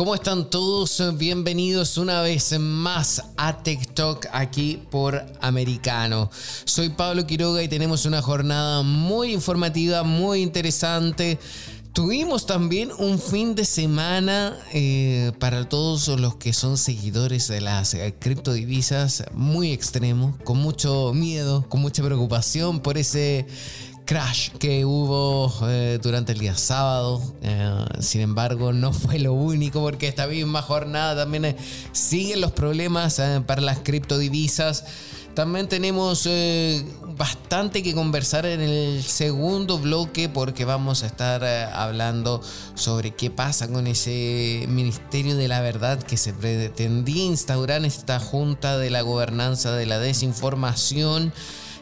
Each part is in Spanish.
¿Cómo están todos? Bienvenidos una vez más a TikTok aquí por Americano. Soy Pablo Quiroga y tenemos una jornada muy informativa, muy interesante. Tuvimos también un fin de semana eh, para todos los que son seguidores de las eh, criptodivisas muy extremo, con mucho miedo, con mucha preocupación por ese crash que hubo eh, durante el día sábado. Eh, sin embargo, no fue lo único porque esta misma jornada también eh, siguen los problemas para las criptodivisas. También tenemos bastante que conversar en el segundo bloque porque vamos a estar hablando sobre qué pasa con ese Ministerio de la Verdad que se pretendía instaurar en esta Junta de la Gobernanza de la Desinformación.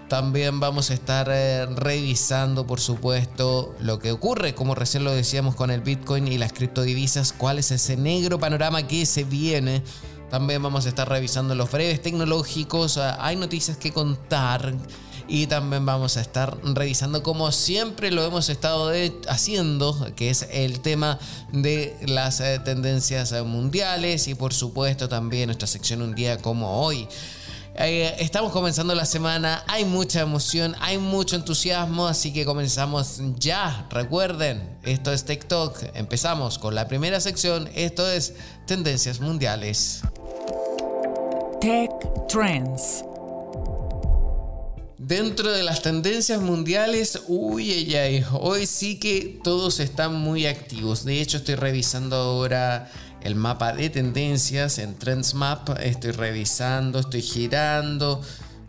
También vamos a estar eh, revisando, por supuesto, lo que ocurre, como recién lo decíamos con el Bitcoin y las criptodivisas, cuál es ese negro panorama que se viene. También vamos a estar revisando los breves tecnológicos, ah, hay noticias que contar y también vamos a estar revisando como siempre lo hemos estado haciendo, que es el tema de las eh, tendencias mundiales y por supuesto también nuestra sección un día como hoy. Eh, estamos comenzando la semana, hay mucha emoción, hay mucho entusiasmo, así que comenzamos ya. Recuerden, esto es TikTok. Empezamos con la primera sección, esto es Tendencias Mundiales. Tech Trends. Dentro de las tendencias mundiales, uy, ay, hoy sí que todos están muy activos. De hecho, estoy revisando ahora el mapa de tendencias en Trends Map. Estoy revisando, estoy girando.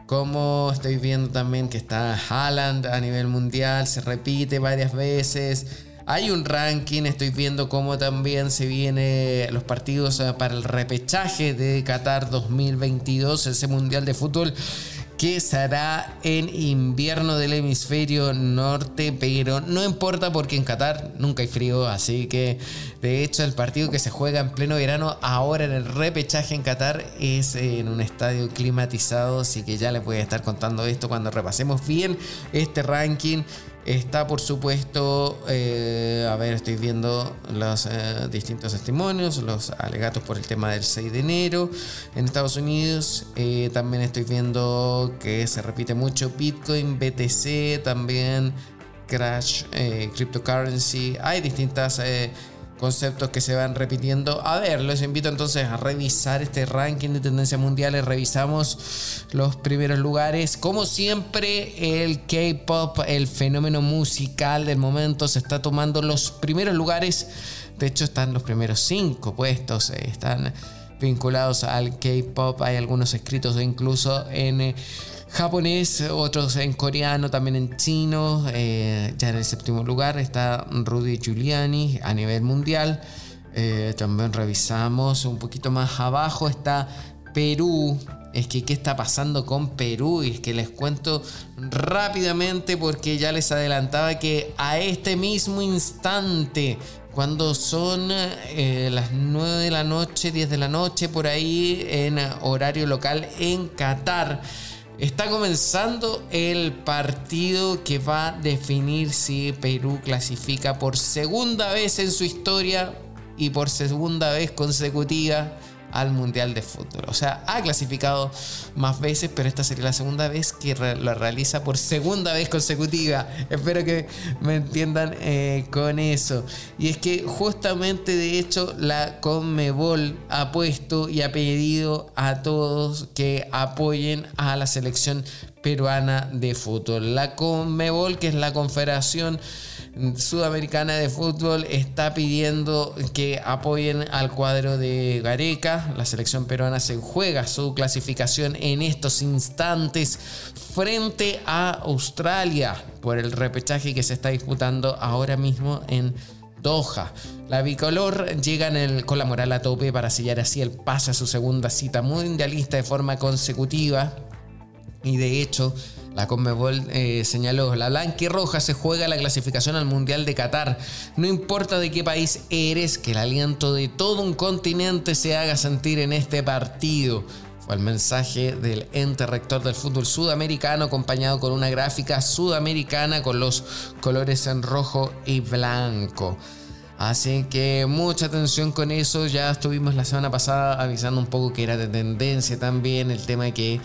Como estoy viendo también que está Haaland a nivel mundial, se repite varias veces. Hay un ranking, estoy viendo cómo también se vienen los partidos eh, para el repechaje de Qatar 2022, ese mundial de fútbol que será en invierno del hemisferio norte, pero no importa porque en Qatar nunca hay frío, así que de hecho el partido que se juega en pleno verano ahora en el repechaje en Qatar es en un estadio climatizado, así que ya les voy a estar contando esto cuando repasemos bien este ranking. Está, por supuesto, eh, a ver, estoy viendo los eh, distintos testimonios, los alegatos por el tema del 6 de enero en Estados Unidos. Eh, también estoy viendo que se repite mucho Bitcoin, BTC, también Crash, Cryptocurrency. Hay distintas conceptos que se van repitiendo. A ver, los invito entonces a revisar este ranking de tendencias mundiales. Revisamos los primeros lugares. Como siempre, el K-Pop, el fenómeno musical del momento, se está tomando los primeros lugares. De hecho, están los primeros cinco puestos. Eh, están vinculados al K-Pop. Hay algunos escritos incluso en eh, japonés, otros en coreano, también en chino. Eh, ya en el séptimo lugar está Rudy Giuliani a nivel mundial. Eh, también revisamos un poquito más abajo está Perú. Es que qué está pasando con Perú y es que les cuento rápidamente porque ya les adelantaba que a este mismo instante cuando son eh, las 9 de la noche, 10 de la noche, por ahí en horario local en Qatar. Está comenzando el partido que va a definir si Perú clasifica por segunda vez en su historia y por segunda vez consecutiva al Mundial de Fútbol. O sea, ha clasificado más veces, pero esta sería la segunda vez que lo realiza por segunda vez consecutiva. Espero que me entiendan eh, con eso. Y es que justamente, de hecho, la Conmebol ha puesto y ha pedido a todos que apoyen a la selección peruana de fútbol. La Conmebol, que es la confederación Sudamericana de Fútbol está pidiendo que apoyen al cuadro de Gareca. La selección peruana se juega su clasificación en estos instantes frente a Australia por el repechaje que se está disputando ahora mismo en Doha. La bicolor llega con la moral a tope para sellar así el pase a su segunda cita mundialista de forma consecutiva Y de hecho, la Conmebol eh, señaló, la blanca y roja se juega la clasificación al Mundial de Qatar. No importa de qué país eres, que el aliento de todo un continente se haga sentir en este partido. Fue el mensaje del ente rector del fútbol sudamericano acompañado con una gráfica sudamericana con los colores en rojo y blanco. Así que mucha atención con eso. Ya estuvimos la semana pasada avisando un poco que era de tendencia también el tema que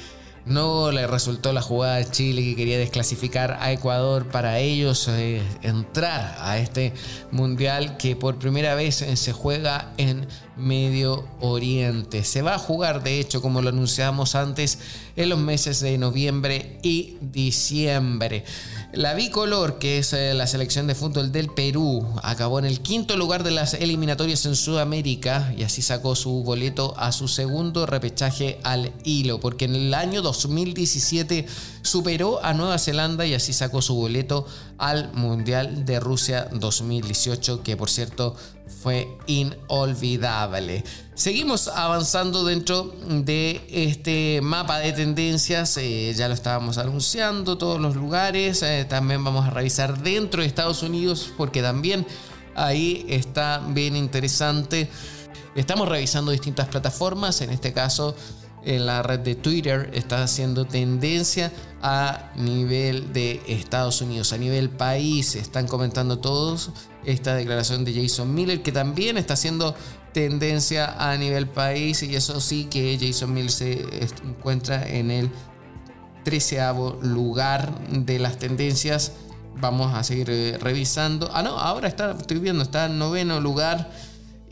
no le resultó la jugada de Chile que quería desclasificar a Ecuador para ellos eh, entrar a este mundial que por primera vez eh, se juega en Medio Oriente. Se va a jugar, de hecho, como lo anunciamos antes, en los meses de noviembre y diciembre. La bicolor, que es eh, la selección de fútbol del Perú, acabó en el quinto lugar de las eliminatorias en Sudamérica y así sacó su boleto a su segundo repechaje al hilo, porque en el año 2017 superó a Nueva Zelanda y así sacó su boleto al Mundial de Rusia 2018, que por cierto fue inolvidable. Seguimos avanzando dentro de este mapa de tendencias, eh, ya lo estábamos anunciando, todos los lugares, eh, también vamos a revisar dentro de Estados Unidos porque también ahí está bien interesante. Estamos revisando distintas plataformas, en este caso en la red de Twitter está haciendo tendencia a nivel de Estados Unidos, a nivel país, están comentando todos esta declaración de Jason Miller que también está haciendo tendencia a nivel país y eso sí que Jason Miller se encuentra en el treceavo lugar de las tendencias. Vamos a seguir eh, revisando. Ah, no, ahora está, estoy viendo, está en noveno lugar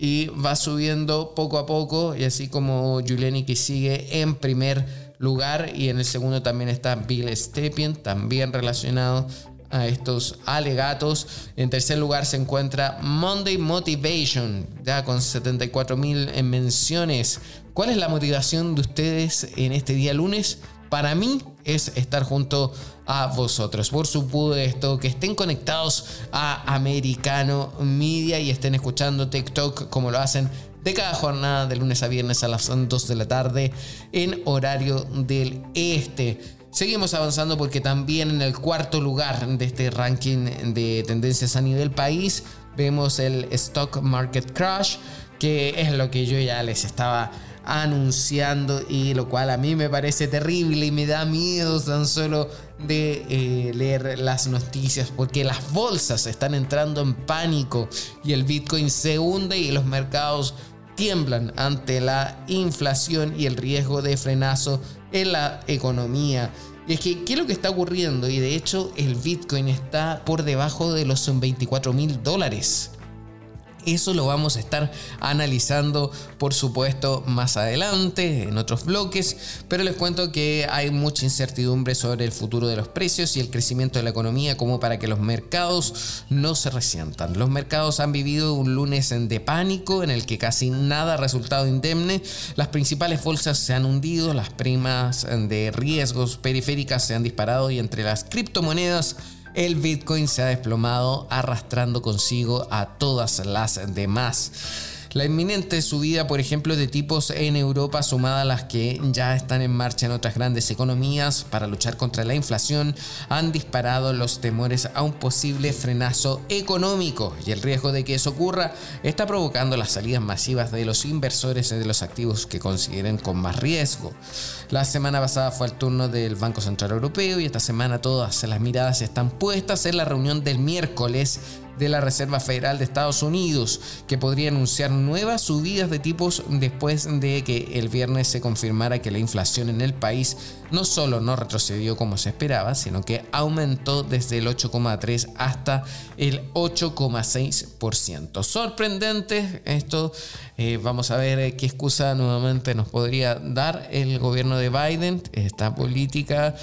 y va subiendo poco a poco. Y así como Juliani que sigue en primer lugar y en el segundo también está Bill Stepien, también relacionado a estos alegatos. En tercer lugar se encuentra Monday Motivation, ya con 74 mil menciones. ¿Cuál es la motivación de ustedes en este día lunes? Para mí es estar junto a vosotros. Por supuesto, que estén conectados a Americano Media y estén escuchando TikTok como lo hacen de cada jornada de lunes a viernes a las 2 de la tarde en horario del este. Seguimos avanzando porque también en el cuarto lugar de este ranking de tendencias a nivel país vemos el Stock Market Crash, que es lo que yo ya les estaba anunciando y lo cual a mí me parece terrible y me da miedo tan solo de eh, leer las noticias porque las bolsas están entrando en pánico y el Bitcoin se hunde y los mercados tiemblan ante la inflación y el riesgo de frenazo en la economía. Y es que, ¿qué es lo que está ocurriendo? Y de hecho, el Bitcoin está por debajo de los 24 mil dólares. Eso lo vamos a estar analizando, por supuesto, más adelante en otros bloques, pero les cuento que hay mucha incertidumbre sobre el futuro de los precios y el crecimiento de la economía como para que los mercados no se resientan. Los mercados han vivido un lunes de pánico en el que casi nada ha resultado indemne, las principales bolsas se han hundido, las primas de riesgos periféricas se han disparado y entre las criptomonedas el Bitcoin se ha desplomado arrastrando consigo a todas las demás. La inminente subida, por ejemplo, de tipos en Europa, sumada a las que ya están en marcha en otras grandes economías para luchar contra la inflación, han disparado los temores a un posible frenazo económico y el riesgo de que eso ocurra está provocando las salidas masivas de los inversores de los activos que consideren con más riesgo. La semana pasada fue el turno del Banco Central Europeo y esta semana todas las miradas están puestas en la reunión del miércoles de la Reserva Federal de Estados Unidos, que podría anunciar nuevas subidas de tipos después de que el viernes se confirmara que la inflación en el país no solo no retrocedió como se esperaba, sino que aumentó desde el 8,3 hasta el 8,6%. Sorprendente esto. Eh, vamos a ver qué excusa nuevamente nos podría dar el gobierno de Biden. Esta política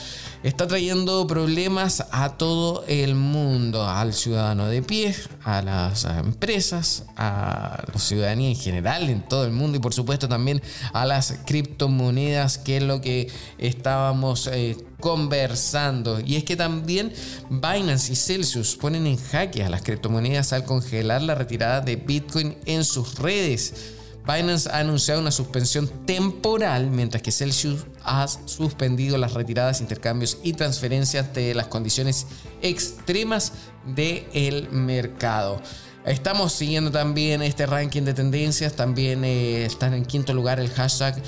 está trayendo problemas a todo el mundo, al ciudadano de pie, a las empresas, a la ciudadanía en general en todo el mundo y por supuesto también a las criptomonedas, que es lo que está estábamos eh, conversando. Y es que también Binance y Celsius ponen en jaque a las criptomonedas al congelar la retirada de Bitcoin en sus redes. Binance ha anunciado una suspensión temporal, mientras que Celsius ha suspendido las retiradas, intercambios y transferencias de las condiciones extremas del mercado. Estamos siguiendo también este ranking de tendencias. También eh, están en quinto lugar el hashtag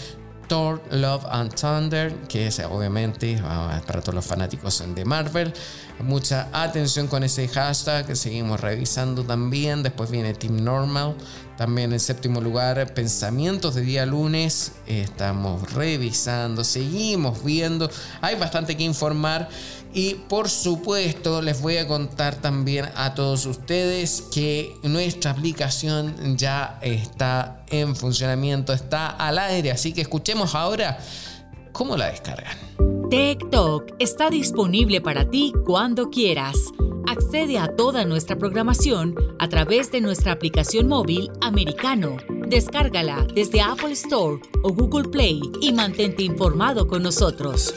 Thor, Love and Thunder, que es obviamente para todos los fanáticos de Marvel. Mucha atención con ese hashtag, seguimos revisando también. Después viene Team Normal, también en séptimo lugar, pensamientos de día lunes. Estamos revisando, seguimos viendo. Hay bastante que informar. Y por supuesto les voy a contar también a todos ustedes que nuestra aplicación ya está en funcionamiento, está al aire, así que escuchemos ahora cómo la descargan. TikTok está disponible para ti cuando quieras. Accede a toda nuestra programación a través de nuestra aplicación móvil americano. Descárgala desde Apple Store o Google Play y mantente informado con nosotros.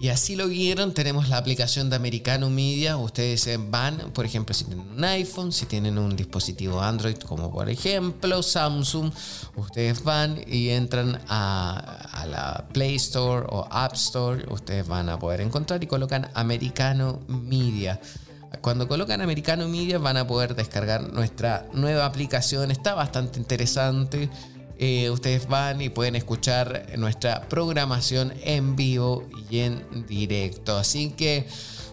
Y así lo vieron, tenemos la aplicación de Americano Media. Ustedes van, por ejemplo, si tienen un iPhone, si tienen un dispositivo Android, como por ejemplo Samsung, ustedes van y entran a, la Play Store o App Store. Ustedes van a poder encontrar y colocan Americano Media. Cuando colocan Americano Media van a poder descargar nuestra nueva aplicación. Está bastante interesante. Eh, ustedes van y pueden escuchar nuestra programación en vivo y en directo. Así que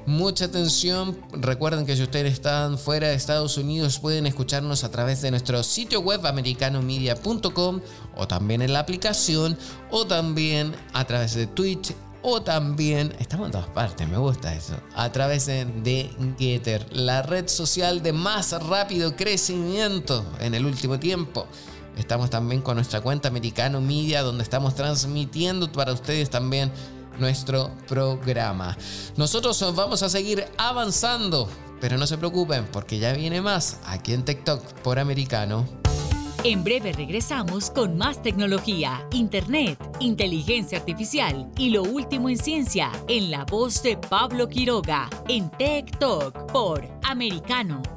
mucha atención. Recuerden que si ustedes están fuera de Estados Unidos pueden escucharnos a través de nuestro sitio web americanomedia.com o también en la aplicación o también a través de Twitch o también, estamos en todas partes, me gusta eso, a través de, Getter, la red social de más rápido crecimiento en el último tiempo. Estamos también con nuestra cuenta Americano Media, donde estamos transmitiendo para ustedes también nuestro programa. Nosotros vamos a seguir avanzando, pero no se preocupen porque ya viene más aquí en TikTok por Americano. En breve regresamos con más tecnología, internet, inteligencia artificial y lo último en ciencia en la voz de Pablo Quiroga en TikTok por Americano.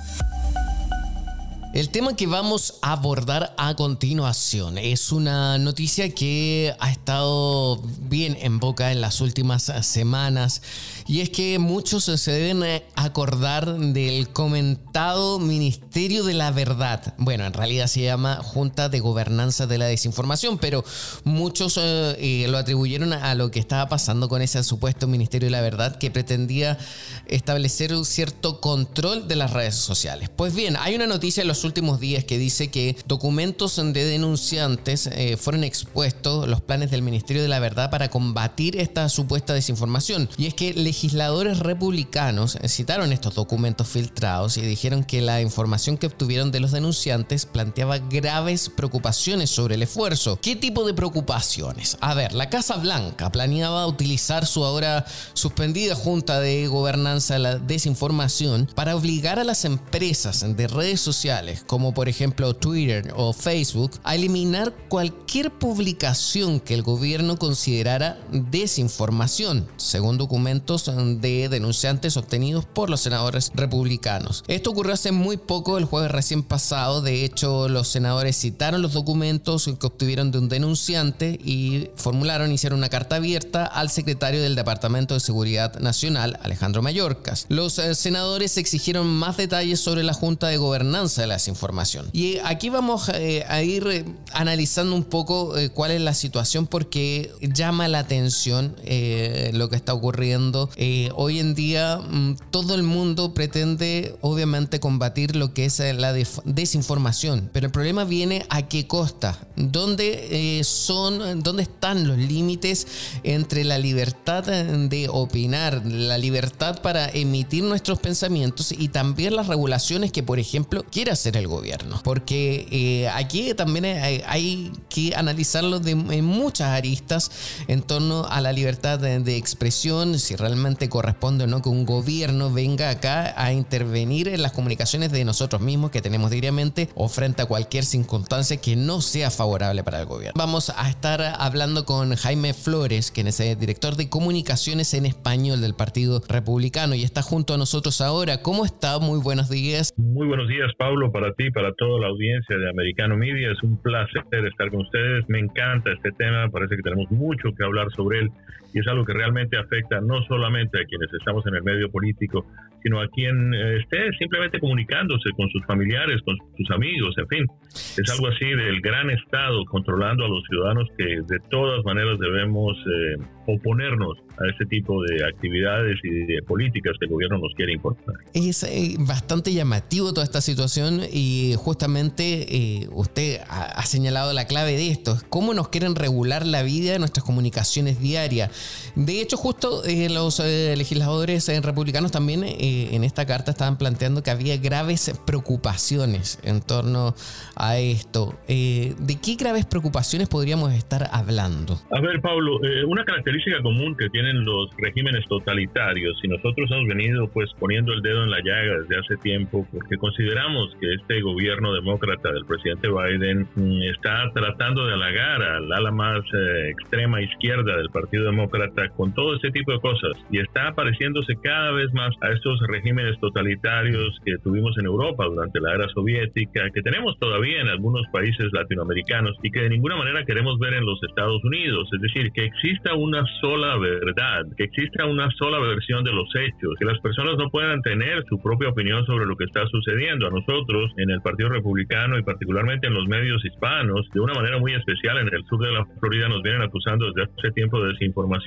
El tema que vamos a abordar a continuación es una noticia que ha estado bien en boca en las últimas semanas y es que muchos se deben acordar del comentado Ministerio de la Verdad. Bueno, en realidad se llama Junta de Gobernanza de la Desinformación, pero muchos eh, eh, lo atribuyeron a lo que estaba pasando con ese supuesto Ministerio de la Verdad que pretendía establecer un cierto control de las redes sociales. Pues bien, hay una noticia en los últimos días que dice que documentos de denunciantes eh, fueron expuestos los planes del Ministerio de la Verdad para combatir esta supuesta desinformación. Y es que legisladores republicanos citaron estos documentos filtrados y dijeron que la información que obtuvieron de los denunciantes planteaba graves preocupaciones sobre el esfuerzo. ¿Qué tipo de preocupaciones? A ver, la Casa Blanca planeaba utilizar su ahora suspendida Junta de Gobernanza de la Desinformación para obligar a las empresas de redes sociales como por ejemplo Twitter o Facebook, a eliminar cualquier publicación que el gobierno considerara desinformación, según documentos de denunciantes obtenidos por los senadores republicanos. Esto ocurrió hace muy poco, el jueves recién pasado, de hecho los senadores citaron los documentos que obtuvieron de un denunciante y formularon, hicieron una carta abierta al secretario del Departamento de Seguridad Nacional, Alejandro Mayorkas. Los eh, senadores exigieron más detalles sobre la Junta de Gobernanza de la Desinformación y aquí vamos eh, a ir eh, analizando un poco eh, cuál es la situación porque llama la atención lo que está ocurriendo. hoy en día mm, todo el mundo pretende obviamente combatir lo que es la desinformación, pero el problema viene a qué costa. ¿Dónde, son, ¿Dónde están los límites entre la libertad de opinar, la libertad para emitir nuestros pensamientos y también las regulaciones que, por ejemplo, quiere hacer el gobierno. Porque eh, aquí también hay, que analizarlo de, muchas aristas en torno a la libertad de, expresión, si realmente corresponde o no que un gobierno venga acá a intervenir en las comunicaciones de nosotros mismos que tenemos diariamente o frente a cualquier circunstancia que no sea favorable para el gobierno. Vamos a estar hablando con Jaime Flores, quien es el director de comunicaciones en español del Partido Republicano y está junto a nosotros ahora. ¿Cómo está? Muy buenos días. Muy buenos días, Pablo, para ti para toda la audiencia de Americano Media. Es un placer estar con ustedes. Me encanta este tema. Parece que tenemos mucho que hablar sobre él y es algo que realmente afecta no solamente a quienes estamos en el medio político, sino a quien eh, esté simplemente comunicándose con sus familiares, con sus amigos, en fin. Es algo así del gran Estado controlando a los ciudadanos que de todas maneras debemos eh, oponernos a ese tipo de actividades y de políticas que el gobierno nos quiere imponer. Es eh, bastante llamativo toda esta situación y justamente eh, usted ha, señalado la clave de esto, cómo nos quieren regular la vida de nuestras comunicaciones diarias. De hecho, justo eh, los legisladores republicanos también en esta carta estaban planteando que había graves preocupaciones en torno a esto. ¿De qué graves preocupaciones podríamos estar hablando? A ver, Pablo, una característica común que tiene los regímenes totalitarios y nosotros hemos venido pues poniendo el dedo en la llaga desde hace tiempo porque consideramos que este gobierno demócrata del presidente Biden mm, está tratando de halagar al ala más eh, extrema izquierda del Partido Demócrata con todo este tipo de cosas y está pareciéndose cada vez más a estos regímenes totalitarios que tuvimos en Europa durante la era soviética, que tenemos todavía en algunos países latinoamericanos y que de ninguna manera queremos ver en los Estados Unidos. Es decir, que exista una sola verdad, que exista una sola versión de los hechos, que las personas no puedan tener su propia opinión sobre lo que está sucediendo. A nosotros, en el Partido Republicano y particularmente en los medios hispanos, de una manera muy especial en el sur de la Florida, nos vienen acusando desde hace tiempo de desinformación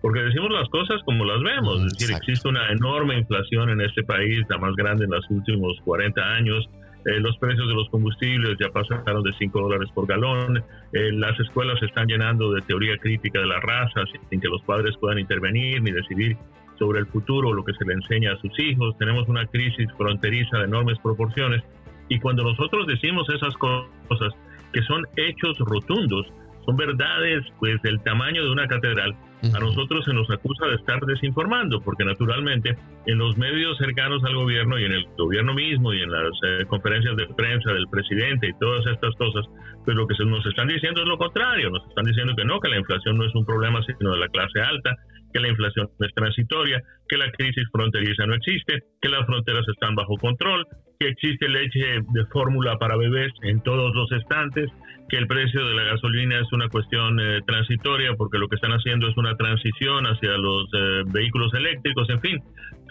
porque decimos las cosas como las vemos. Es decir, existe una enorme inflación en este país, la más grande en los últimos 40 años. Eh, los precios de los combustibles ya pasaron de 5 dólares por galón, eh, las escuelas se están llenando de teoría crítica de la raza sin que los padres puedan intervenir ni decidir sobre el futuro, lo que se le enseña a sus hijos, tenemos una crisis fronteriza de enormes proporciones. Y cuando nosotros decimos esas cosas que son hechos rotundos, son verdades pues del tamaño de una catedral, a nosotros se nos acusa de estar desinformando, porque naturalmente en los medios cercanos al gobierno y en el gobierno mismo y en las eh, conferencias de prensa del presidente y todas estas cosas, pues lo que se nos están diciendo es lo contrario, nos están diciendo que no, que la inflación no es un problema sino de la clase alta, que la inflación es transitoria, que la crisis fronteriza no existe, que las fronteras están bajo control, que existe leche de fórmula para bebés en todos los estantes, que el precio de la gasolina es una cuestión eh, transitoria porque lo que están haciendo es una transición hacia los eh, vehículos eléctricos, en fin,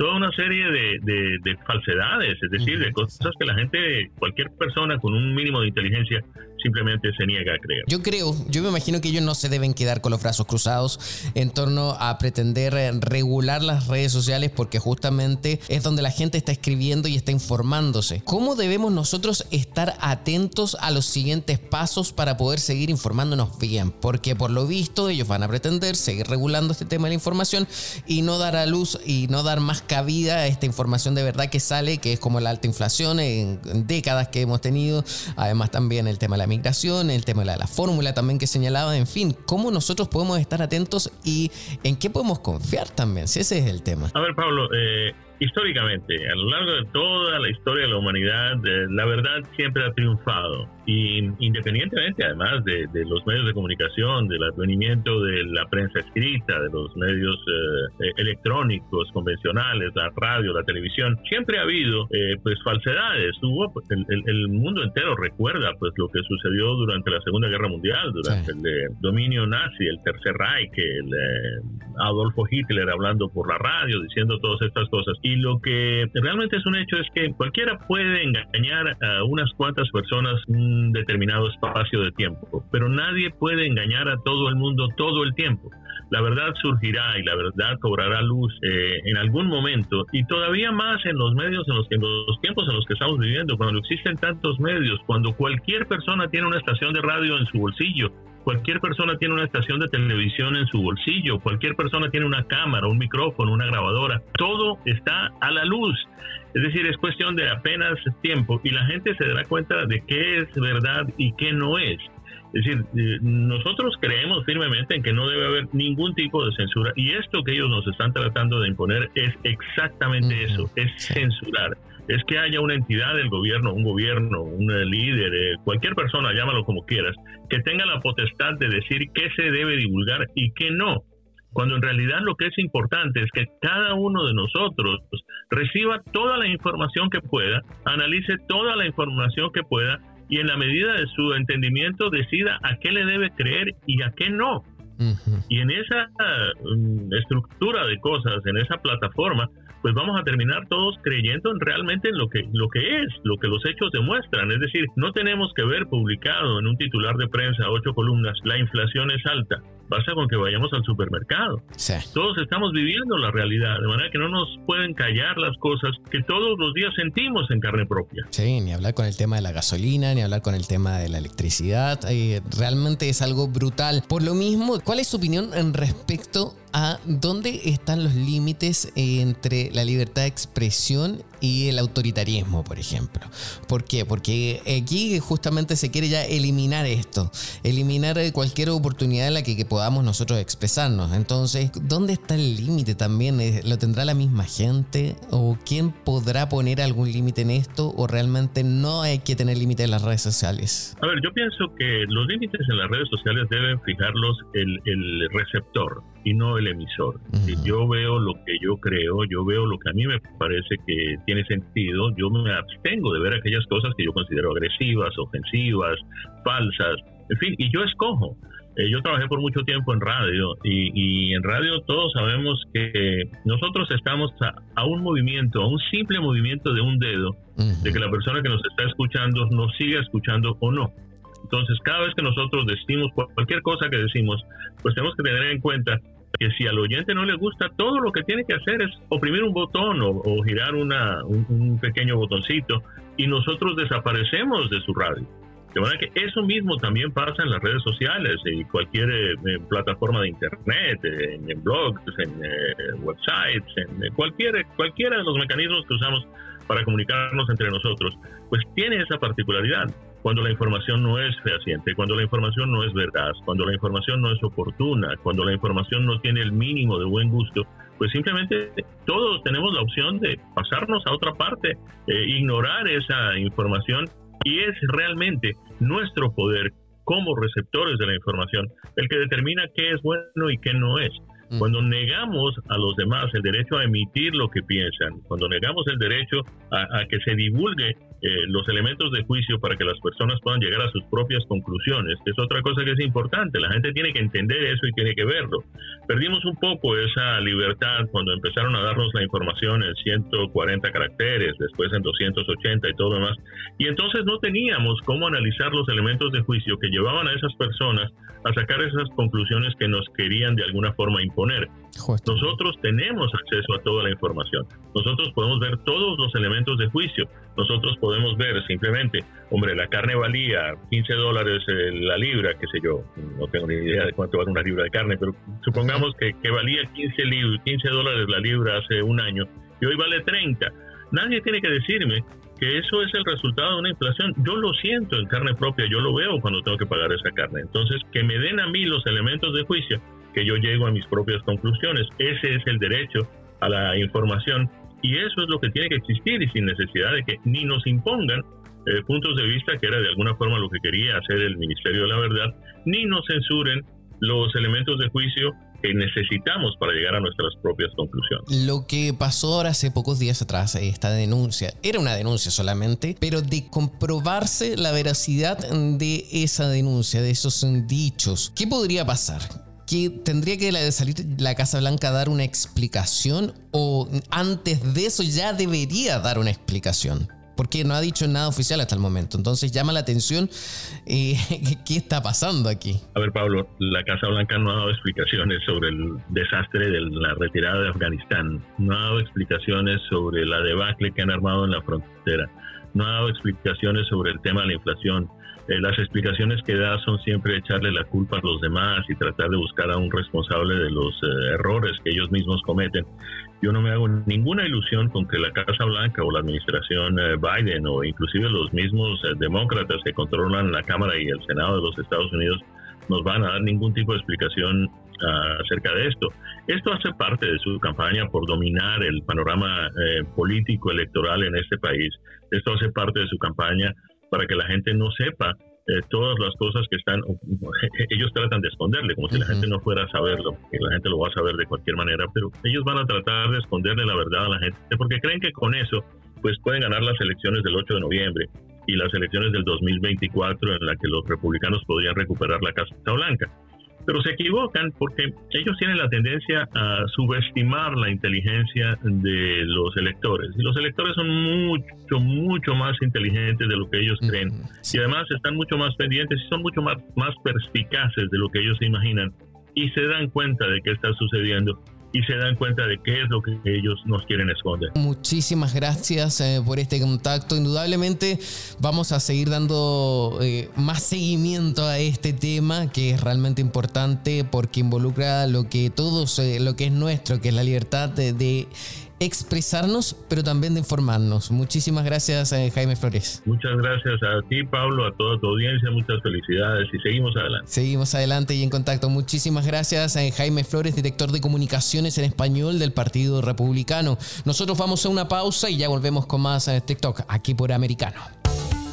toda una serie de, falsedades, es decir, de cosas que la gente, cualquier persona con un mínimo de inteligencia simplemente se niega a creer. Yo creo, yo me imagino que ellos no se deben quedar con los brazos cruzados en torno a pretender eh, regular las redes sociales porque justamente es donde la gente está escribiendo y está informándose. ¿Cómo debemos nosotros estar atentos a los siguientes pasos para poder seguir informándonos bien? Porque por lo visto ellos van a pretender seguir regulando este tema de la información y no dar a luz y no dar más cabida a esta información de verdad que sale, que es como la alta inflación en décadas que hemos tenido, además también el tema de la migración, el tema de la, fórmula también que señalaba, en fin, cómo nosotros podemos estar atentos y en qué podemos confiar también, si ese es el tema. A ver, Pablo, eh, históricamente, a lo largo de toda la historia de la humanidad, eh, la verdad siempre ha triunfado. Y independientemente además de, los medios de comunicación, del advenimiento de la prensa escrita, de los medios eh, eh, electrónicos convencionales, la radio, la televisión, siempre ha habido pues falsedades. Hubo, pues, el, mundo entero recuerda pues lo que sucedió durante la Segunda Guerra Mundial, durante el dominio nazi, el Tercer Reich, el Adolfo Hitler hablando por la radio, diciendo todas estas cosas. Y lo que realmente es un hecho es que cualquiera puede engañar a unas cuantas personas determinado espacio de tiempo, pero nadie puede engañar a todo el mundo todo el tiempo. La verdad surgirá y la verdad cobrará luz eh, en algún momento y todavía más en los medios en los en los tiempos en los que estamos viviendo, cuando existen tantos medios, cuando cualquier persona tiene una estación de radio en su bolsillo, Cualquier persona tiene una estación de televisión en su bolsillo, cualquier persona tiene una cámara, un micrófono, una grabadora, todo está a la luz. Es decir, es cuestión de apenas tiempo y la gente se dará cuenta de qué es verdad y qué no es. Es decir, eh, nosotros creemos firmemente en que no debe haber ningún tipo de censura y esto que ellos nos están tratando de imponer es exactamente eso, es censurar es que haya una entidad del gobierno, un gobierno, un líder, eh, cualquier persona, llámalo como quieras, que tenga la potestad de decir qué se debe divulgar y qué no. Cuando en realidad lo que es importante es que cada uno de nosotros reciba toda la información que pueda, analice toda la información que pueda y en la medida de su entendimiento decida a qué le debe creer y a qué no. Y en esa mm, estructura de cosas, en esa plataforma, pues vamos a terminar todos creyendo realmente en lo que, lo que es, lo que los hechos demuestran. Es decir, no tenemos que ver publicado en un titular de prensa, ocho columnas, la inflación es alta. Basta con que vayamos al supermercado. Todos estamos viviendo la realidad, de manera que no nos pueden callar las cosas que todos los días sentimos en carne propia. Sí, ni hablar con el tema de la gasolina, ni hablar con el tema de la electricidad. Eh, realmente es algo brutal. Por lo mismo, ¿cuál es su opinión en respecto a dónde están los límites entre la libertad de expresión y el autoritarismo, por ejemplo. ¿Por qué? Porque aquí justamente se quiere ya eliminar esto, eliminar cualquier oportunidad en la que, podamos nosotros expresarnos. Entonces, ¿dónde está el límite también? ¿Lo tendrá la misma gente? ¿O quién podrá poner algún límite en esto? ¿O realmente no hay que tener límite en las redes sociales? A ver, yo pienso que los límites en las redes sociales deben fijarlos el receptor y no el emisor. Si yo veo lo que yo creo, yo veo lo que a mí me parece que tiene sentido, yo me abstengo de ver aquellas cosas que yo considero agresivas, ofensivas, falsas, en fin, y yo escojo. Eh, yo trabajé por mucho tiempo en radio y, en radio todos sabemos que nosotros estamos a, un movimiento, a un simple movimiento de un dedo, de que la persona que nos está escuchando nos siga escuchando o no. Entonces, cada vez que nosotros decimos cualquier cosa que decimos, pues tenemos que tener en cuenta que si al oyente no le gusta, todo lo que tiene que hacer es oprimir un botón o, girar una, un, pequeño botoncito y nosotros desaparecemos de su radio. De manera que eso mismo también pasa en las redes sociales y cualquier eh, plataforma de internet, en, blogs, en eh, websites, en cualquier, cualquiera de los mecanismos que usamos para comunicarnos entre nosotros, pues tiene esa particularidad cuando la información no es fehaciente, cuando la información no es verdad, cuando la información no es oportuna, cuando la información no tiene el mínimo de buen gusto, pues simplemente todos tenemos la opción de pasarnos a otra parte, eh, ignorar esa información y es realmente nuestro poder como receptores de la información el que determina qué es bueno y qué no es. Cuando negamos a los demás el derecho a emitir lo que piensan, cuando negamos el derecho a, que se divulgue eh, los elementos de juicio para que las personas puedan llegar a sus propias conclusiones, es otra cosa que es importante, la gente tiene que entender eso y tiene que verlo. Perdimos un poco esa libertad cuando empezaron a darnos la información en 140 caracteres, después en 280 y todo lo demás, y entonces no teníamos cómo analizar los elementos de juicio que llevaban a esas personas a sacar esas conclusiones que nos querían de alguna forma imponer. Nosotros tenemos acceso a toda la información. Nosotros podemos ver todos los elementos de juicio. Nosotros podemos ver simplemente, hombre, la carne valía 15 dólares eh, la libra, qué sé yo, no tengo ni idea de cuánto vale una libra de carne, pero supongamos que, que valía 15, 15 dólares la libra hace un año y hoy vale 30. Nadie tiene que decirme que eso es el resultado de una inflación. Yo lo siento en carne propia, yo lo veo cuando tengo que pagar esa carne. Entonces, que me den a mí los elementos de juicio, que yo llego a mis propias conclusiones. Ese es el derecho a la información y eso es lo que tiene que existir y sin necesidad de que ni nos impongan eh, puntos de vista, que era de alguna forma lo que quería hacer el Ministerio de la Verdad, ni nos censuren los elementos de juicio que necesitamos para llegar a nuestras propias conclusiones. Lo que pasó ahora hace pocos días atrás, esta denuncia, era una denuncia solamente, pero de comprobarse la veracidad de esa denuncia, de esos dichos, ¿qué podría pasar? Que tendría que salir la Casa Blanca a dar una explicación o antes de eso ya debería dar una explicación porque no ha dicho nada oficial hasta el momento. Entonces llama la atención eh, qué está pasando aquí. A ver, Pablo, la Casa Blanca no ha dado explicaciones sobre el desastre de la retirada de Afganistán, no ha dado explicaciones sobre la debacle que han armado en la frontera, no ha dado explicaciones sobre el tema de la inflación. Eh, las explicaciones que da son siempre echarle la culpa a los demás y tratar de buscar a un responsable de los eh, errores que ellos mismos cometen yo no me hago ninguna ilusión con que la Casa Blanca o la administración eh, Biden o inclusive los mismos eh, demócratas que controlan la Cámara y el Senado de los Estados Unidos nos van a dar ningún tipo de explicación ah, acerca de esto. Esto hace parte de su campaña por dominar el panorama político electoral en este país. Esto hace parte de su campaña para que la gente no sepa eh, todas las cosas que están, ellos tratan de esconderle, como si la gente no fuera a saberlo, que la gente lo va a saber de cualquier manera, pero ellos van a tratar de esconderle la verdad a la gente, porque creen que con eso pues pueden ganar las elecciones del 8 de noviembre y las elecciones del 2024 en la que los republicanos podrían recuperar la Casa Blanca. Pero se equivocan porque ellos tienen la tendencia a subestimar la inteligencia de los electores. Y los electores son mucho, mucho más inteligentes de lo que ellos creen. Y además están mucho más pendientes y son mucho más, más perspicaces de lo que ellos se imaginan. Y se dan cuenta de qué está sucediendo y se dan cuenta de qué es lo que ellos nos quieren esconder. Muchísimas gracias eh, por este contacto. Indudablemente vamos a seguir dando eh, más seguimiento a este tema que es realmente importante porque involucra lo que todos, eh, lo que es nuestro, que es la libertad de expresarnos, pero también de informarnos. Muchísimas gracias, eh, Jaime Flores. Muchas gracias a ti, Pablo, a toda tu audiencia, muchas felicidades y seguimos adelante. Seguimos adelante y en contacto. Muchísimas gracias, a eh, Jaime Flores, director de comunicaciones en español del Partido Republicano. Nosotros vamos a una pausa y ya volvemos con más eh, TikTok aquí por Americano.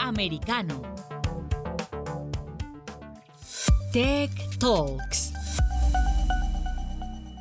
Americano. Tech Talks.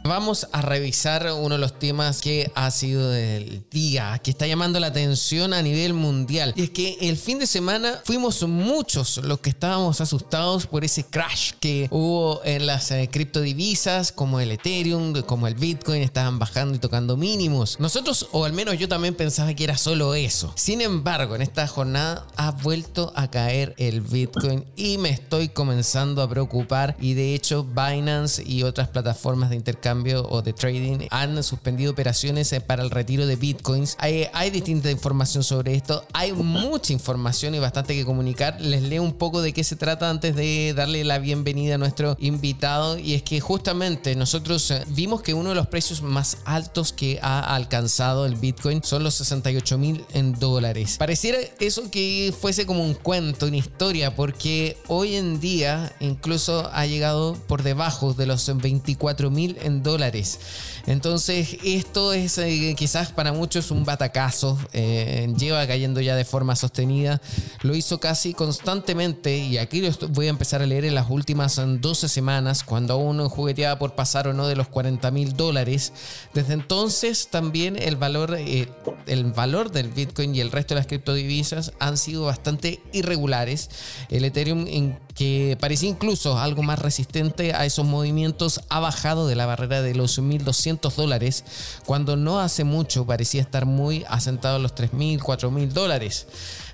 Vamos a revisar uno de los temas que ha sido del día, que está llamando la atención a nivel mundial. Y es que el fin de semana fuimos muchos los que estábamos asustados por ese crash que hubo en las eh, criptodivisas, como el Ethereum, como el Bitcoin, estaban bajando y tocando mínimos. Nosotros, o al menos yo también pensaba que era solo eso. Sin embargo, en esta jornada ha vuelto a caer el Bitcoin y me estoy comenzando a preocupar. Y de hecho, Binance y otras plataformas de intercambio o de trading han suspendido operaciones eh, para el retiro de bitcoins. Hay, hay distinta información sobre esto. Hay mucha información y bastante que comunicar. Les leo un poco de qué se trata antes de darle la bienvenida a nuestro invitado. Y es que justamente nosotros eh, vimos que uno de los precios más altos que ha alcanzado el bitcoin son los 68 mil en dólares. Pareciera eso que fuese como un cuento, una historia, porque hoy en día incluso ha llegado por debajo de los 24 mil en dólares. dólares. Entonces, esto es eh, quizás para muchos un batacazo. Eh, lleva cayendo ya de forma sostenida. Lo hizo casi constantemente. Y aquí lo voy a empezar a leer en las últimas 12 semanas, cuando aún jugueteaba por pasar o no de los 40 mil dólares. Desde entonces, también el valor, eh, el valor del Bitcoin y el resto de las criptodivisas han sido bastante irregulares. El Ethereum, en que parecía incluso algo más resistente a esos movimientos, ha bajado de la barrera de los 1.200 dólares, cuando no hace mucho parecía estar muy asentado en los 3.000, 4.000 dólares.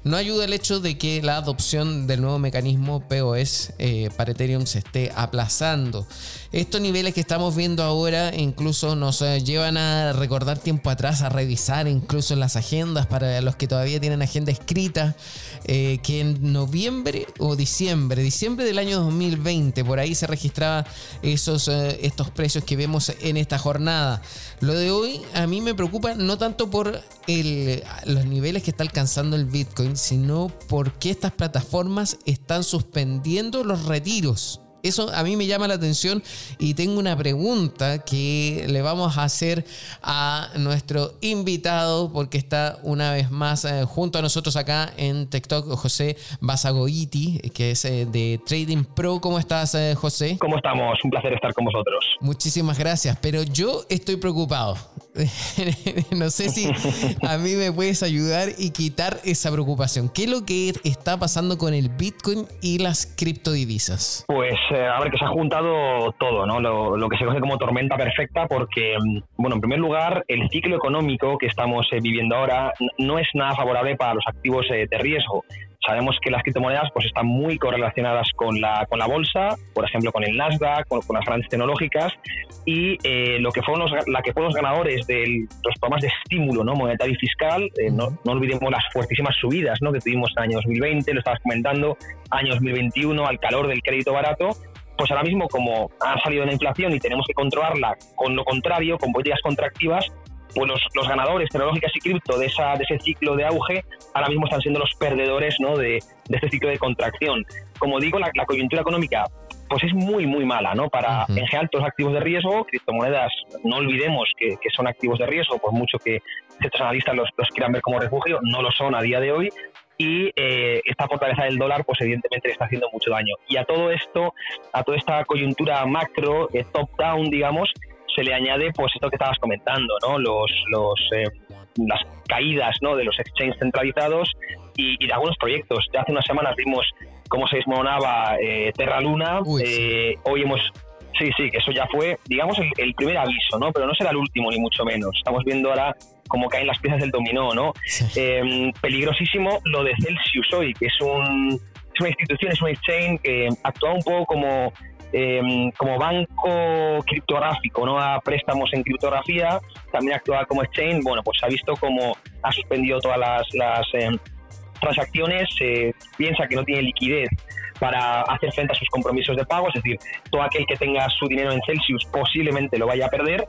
No ayuda el hecho de que la adopción del nuevo mecanismo POS eh, para Ethereum se esté aplazando. Estos niveles que estamos viendo ahora incluso nos eh, llevan a recordar tiempo atrás, a revisar incluso las agendas para los que todavía tienen agenda escrita, eh, que en noviembre o diciembre, diciembre del año 2020, por ahí se registraba esos, estos precios que vemos en esta jornada. Lo de hoy a mí me preocupa no tanto por los niveles que está alcanzando el Bitcoin, sino por qué estas plataformas están suspendiendo los retiros. Eso a mí me llama la atención y tengo una pregunta que le vamos a hacer a nuestro invitado porque está una vez más eh, junto a nosotros acá en TikTok, José Basagoiti, que es eh, de Trading Pro. ¿Cómo estás, eh, José? ¿Cómo estamos? Un placer estar con vosotros. Muchísimas gracias, pero yo estoy preocupado. no sé si a mí me puedes ayudar y quitar esa preocupación. ¿Qué es lo que está pasando con el Bitcoin y las criptodivisas? Pues eh, a ver, que se ha juntado todo, ¿no? Lo, que se conoce como tormenta perfecta, porque, mm, bueno, en primer lugar, el ciclo económico que estamos eh, viviendo ahora no es nada favorable para los activos eh, de riesgo. Sabemos que las criptomonedas pues, están muy correlacionadas con la, con la bolsa, por ejemplo con el Nasdaq, con, las grandes tecnológicas, y eh, lo que fueron los, la que fueron los ganadores de los programas de estímulo ¿no? monetario y fiscal, eh, no, no, olvidemos las fuertísimas subidas ¿no? que tuvimos en el año 2020, lo estabas comentando, año 2021, al calor del crédito barato, pues ahora mismo como ha salido la inflación y tenemos que controlarla con lo contrario, con políticas contractivas, pues los, ganadores tecnológicas y cripto de, esa, de ese ciclo de auge ahora mismo están siendo los perdedores ¿no? de, este ciclo de contracción. Como digo, la, coyuntura económica pues es muy, muy mala, ¿no? Para, en general, todos los activos de riesgo, criptomonedas, no olvidemos que, son activos de riesgo, por mucho que ciertos analistas los, quieran ver como refugio, no lo son a día de hoy, y eh, esta fortaleza del dólar, pues evidentemente le está haciendo mucho daño. Y a todo esto, a toda esta coyuntura macro, eh, top-down, digamos, se le añade pues esto que estabas comentando, ¿no? Los, los, eh, las caídas ¿no? de los exchanges centralizados y, de algunos proyectos. Ya hace unas semanas vimos cómo se desmoronaba eh, Terra Luna. Eh, hoy hemos Sí, sí, que eso ya fue, digamos, el, primer aviso, ¿no? Pero no será el último, ni mucho menos. Estamos viendo ahora cómo caen las piezas del dominó, ¿no? Em, peligrosísimo lo de Celsius hoy, que es, un, es una institución, es un exchange que actúa un poco como Em, como banco criptográfico, ¿no? A préstamos en criptografía, también actúa como exchange, bueno, pues ha visto cómo ha suspendido todas las, em, transacciones, se piensa que no tiene liquidez para hacer frente a sus compromisos de pago, es decir, todo aquel que tenga su dinero en Celsius posiblemente lo vaya a perder.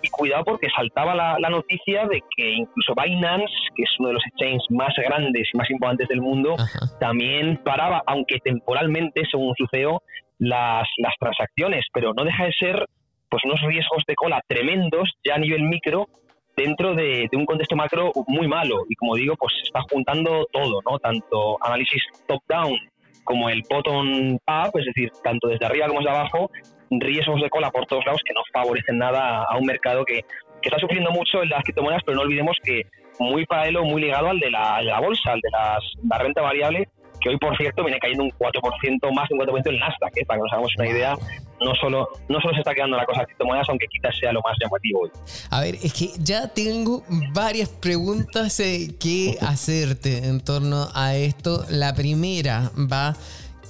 Y cuidado porque saltaba la, noticia de que incluso Binance, que es uno de los exchanges más grandes y más importantes del mundo, también paraba, aunque temporalmente, según su CEO, las, las transacciones, pero no deja de ser pues unos riesgos de cola tremendos ya a nivel micro dentro de, un contexto macro muy malo. Y como digo pues se está juntando todo no tanto análisis top down como el bottom up es decir tanto desde arriba como desde abajo riesgos de cola por todos lados que no favorecen nada a un mercado que, que está sufriendo mucho en las criptomonedas pero no olvidemos que muy paralelo muy ligado al de la, la bolsa al de las, la renta variable que hoy, por cierto, viene cayendo un 4% más, un 4% en Nasdaq, ¿eh? para que nos hagamos una idea. No solo, no solo se está quedando la cosa de criptomonedas, aunque quizás sea lo más llamativo hoy. A ver, es que ya tengo varias preguntas eh, que hacerte en torno a esto. La primera va...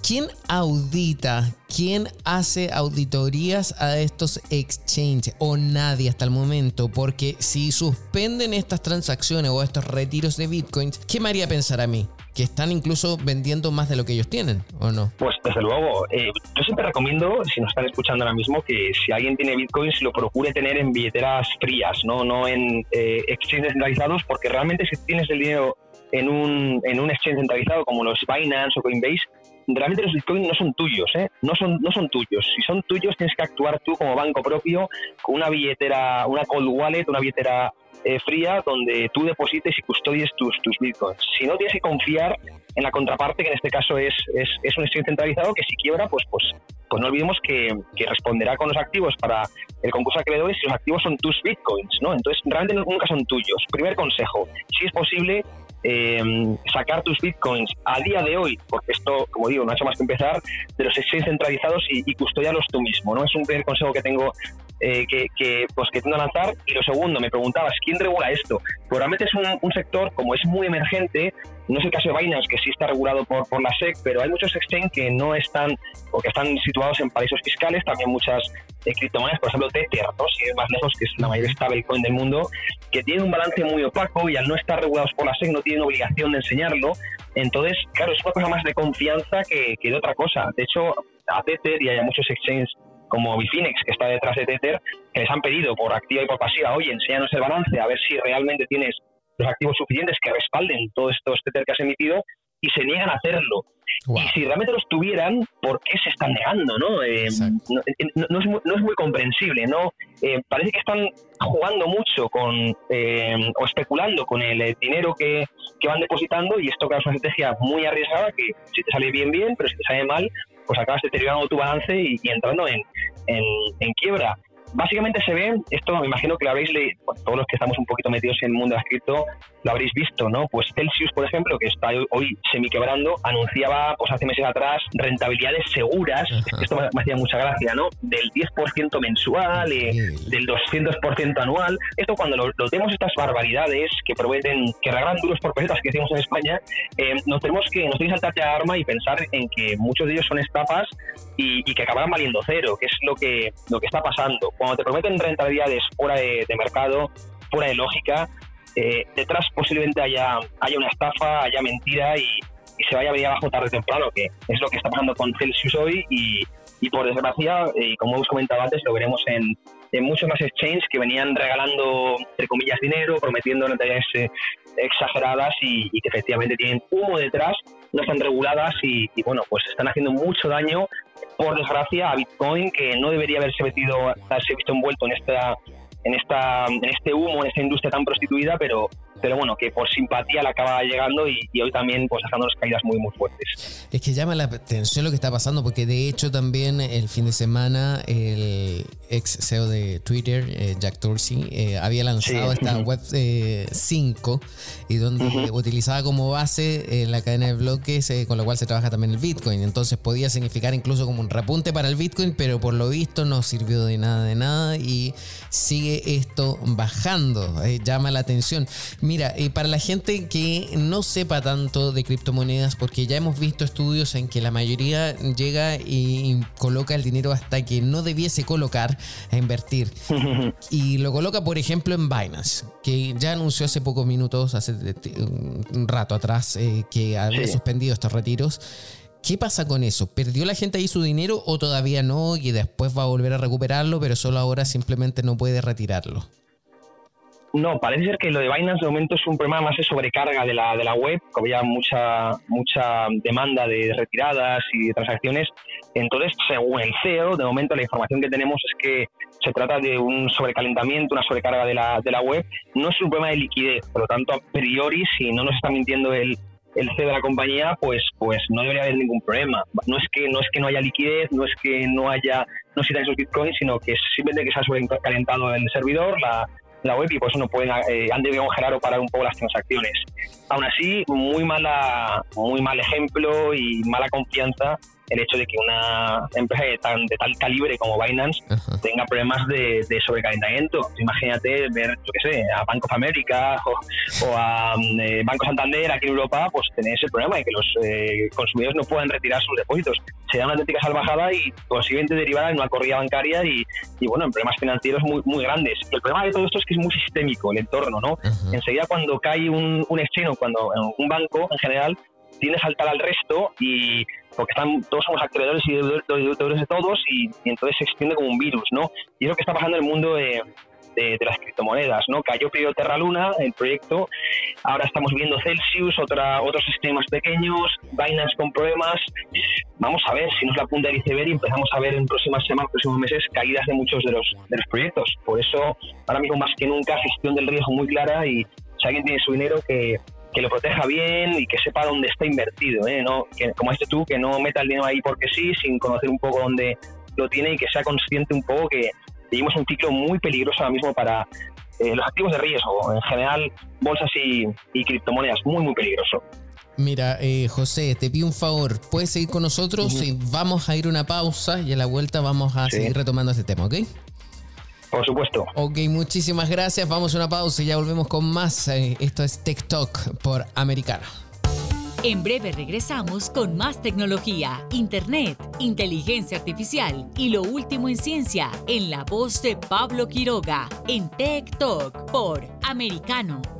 ¿Quién audita? ¿Quién hace auditorías a estos exchanges? O nadie hasta el momento. Porque si suspenden estas transacciones o estos retiros de bitcoins, ¿qué me haría pensar a mí? Que están incluso vendiendo más de lo que ellos tienen, ¿o no? Pues desde luego, eh, yo siempre recomiendo, si nos están escuchando ahora mismo, que si alguien tiene bitcoins lo procure tener en billeteras frías, no, no en eh, exchanges centralizados, porque realmente si tienes el dinero en un, en un exchange centralizado como los Binance o Coinbase, realmente los bitcoins no son tuyos, ¿eh? no, son, no son tuyos. Si son tuyos, tienes que actuar tú como banco propio con una billetera, una cold wallet, una billetera eh, fría donde tú deposites y custodies tus, tus bitcoins. Si no, tienes que confiar en la contraparte, que en este caso es, es, es un exchange centralizado, que si quiebra, pues, pues, pues no olvidemos que, que, responderá con los activos para el concurso de acreedores si los activos son tus bitcoins, ¿no? Entonces, realmente nunca son tuyos. Primer consejo, si es posible, eh, sacar tus bitcoins a día de hoy, porque esto, como digo, no ha hecho más que empezar, de los exchanges centralizados y, y custodiarlos tú mismo, ¿no? Es un primer consejo que tengo eh, que, que, pues, que tengo a lanzar. Y lo segundo, me preguntabas, ¿quién regula esto? Pues realmente es un, un, sector, como es muy emergente, no es el caso de Binance, que sí está regulado por, por la SEC, pero hay muchos exchanges que no están, o que están situados en paraísos fiscales, también muchas eh, criptomonedas, por ejemplo Tether, ¿no? si más lejos, que es la mayor stablecoin del mundo, que tiene un balance muy opaco y al no estar regulados por la SEC no tienen obligación de enseñarlo. Entonces, claro, es una cosa más de confianza que, que de otra cosa. De hecho, a Tether y hay muchos exchanges como Bifinex, que está detrás de Tether, que les han pedido por activa y por pasiva, oye, enséñanos el balance, a ver si realmente tienes los activos suficientes que respalden todos estos Tether que has emitido, y se niegan a hacerlo. Y si realmente los tuvieran, ¿por qué se están negando? ¿no? Eh, eh, no, es muy, no, es muy, comprensible. ¿no? Eh, parece que están jugando mucho con o especulando con el dinero que, que van depositando y esto es una estrategia muy arriesgada que si te sale bien, bien, pero si te sale mal, pues acabas deteriorando tu balance y, entrando en, en, quiebra. Básicamente se ve, esto me imagino que lo habréis leído, todos los que estamos un poquito metidos en el mundo de las cripto, lo habréis visto, ¿no? Pues Celsius, por ejemplo, que está hoy semi-quebrando, anunciaba pues hace meses atrás rentabilidades seguras, esto me, hacía mucha gracia, ¿no? Del 10% mensual, eh, del 200% anual. Esto cuando lo, vemos estas barbaridades que prometen, que regalan duros por pesetas que decimos en España, eh, nos tenemos que, nos tenemos que saltar de arma y pensar en que muchos de ellos son estafas y, que acabarán valiendo cero, que es lo que, lo que está pasando. Cuando te prometen rentabilidades fuera de, mercado, fuera de lógica, eh, detrás posiblemente haya, haya una estafa, haya mentira y, se vaya a venir abajo tarde o temprano, que es lo que está pasando con Celsius hoy y, y por desgracia, y como hemos comentado antes, lo veremos en, en muchos más exchanges que venían regalando, entre comillas, dinero, prometiendo rentabilidades eh, exageradas y, que efectivamente tienen humo detrás, no están reguladas y, bueno, pues están haciendo mucho daño, por desgracia, a Bitcoin, que no debería haberse metido, haberse visto envuelto en esta en esta en este humo, en esta industria tan prostituida, pero pero bueno, que por simpatía la acaba llegando y, hoy también pues dejando las caídas muy muy fuertes. Es que llama la atención lo que está pasando porque de hecho también el fin de semana el ex CEO de Twitter, eh, Jack Dorsey, eh, había lanzado esta web 5 y donde utilizaba como base eh, la cadena de bloques con la cual se trabaja también el Bitcoin. Entonces podía significar incluso como un repunte para el Bitcoin, pero por lo visto no sirvió de nada de nada y sigue esto bajando. llama la atención. Mira, eh, para la gente que no sepa tanto de criptomonedas, porque ya hemos visto estudios en que la mayoría llega y coloca el dinero hasta que no debiese colocar a invertir. y lo coloca, por ejemplo, en Binance, que ya anunció hace pocos minutos, hace un rato atrás, eh, que había suspendido estos retiros. ¿Qué pasa con eso? ¿Perdió la gente ahí su dinero o todavía no y después va a volver a recuperarlo, pero solo ahora simplemente no puede retirarlo? No, parece ser que lo de Binance de momento es un problema más de sobrecarga de la, de la web, que había mucha, mucha demanda de retiradas y de transacciones. Entonces, según el CEO, de momento la información que tenemos es que se trata de un sobrecalentamiento, una sobrecarga de la, de la web. No es un problema de liquidez, por lo tanto, a priori, si no nos está mintiendo el, el CEO de la compañía, pues, pues no debería haber ningún problema. No es que no es que no haya liquidez, no es que no haya no se esos bitcoins, sino que simplemente que se ha sobrecalentado el servidor, la, la web y por eso no pueden, eh, han debido congelar o parar un poco las transacciones. Aún así, muy mala, muy mal ejemplo y mala confianza el hecho de que una empresa de, tan, de tal calibre como Binance tenga problemas de, sobrecalentamiento. Imagínate ver, yo qué sé, a Bank of America o, a mm, eh, Banco Santander aquí en Europa, pues tener ese problema de que los eh, consumidores no puedan retirar sus depósitos. Sería una auténtica salvajada y posiblemente derivada en una corrida bancaria y, y, bueno, en problemas financieros muy, muy grandes. Y el problema de todo esto es que es muy sistémico el entorno, ¿no? Enseguida cuando cae un, un exchange o cuando un banco en general tiende a saltar al resto y porque están, todos somos acreedores y deudores de todos y, entonces se extiende como un virus, ¿no? Y es lo que está pasando en el mundo de, las criptomonedas, ¿no? Cayó primero Terra Luna, el proyecto, ahora estamos viendo Celsius, otra, otros sistemas pequeños, Binance con problemas. Vamos a ver si nos la punta del iceberg y empezamos a ver en próximas semanas, próximos meses, caídas de muchos de los, de los proyectos. Por eso, ahora mismo más que nunca, gestión del riesgo muy clara y si alguien tiene su dinero, que, que lo proteja bien y que sepa dónde está invertido, ¿eh? ¿no? Que, como dices tú, que no meta el dinero ahí porque sí, sin conocer un poco dónde lo tiene y que sea consciente un poco que vivimos un ciclo muy peligroso ahora mismo para eh, los activos de riesgo, en general bolsas y, criptomonedas, muy, muy peligroso. Mira, eh, José, te pido un favor, puedes seguir con nosotros y vamos a ir una pausa y a la vuelta vamos a seguir retomando este tema, ¿ok? Por supuesto. Ok, muchísimas gracias. Vamos a una pausa y ya volvemos con más. Eh, esto es TikTok por Americano. En breve regresamos con más tecnología, internet, inteligencia artificial y lo último en ciencia en la voz de Pablo Quiroga en Tech Talk por Americano.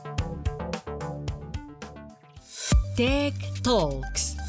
Tech Talks.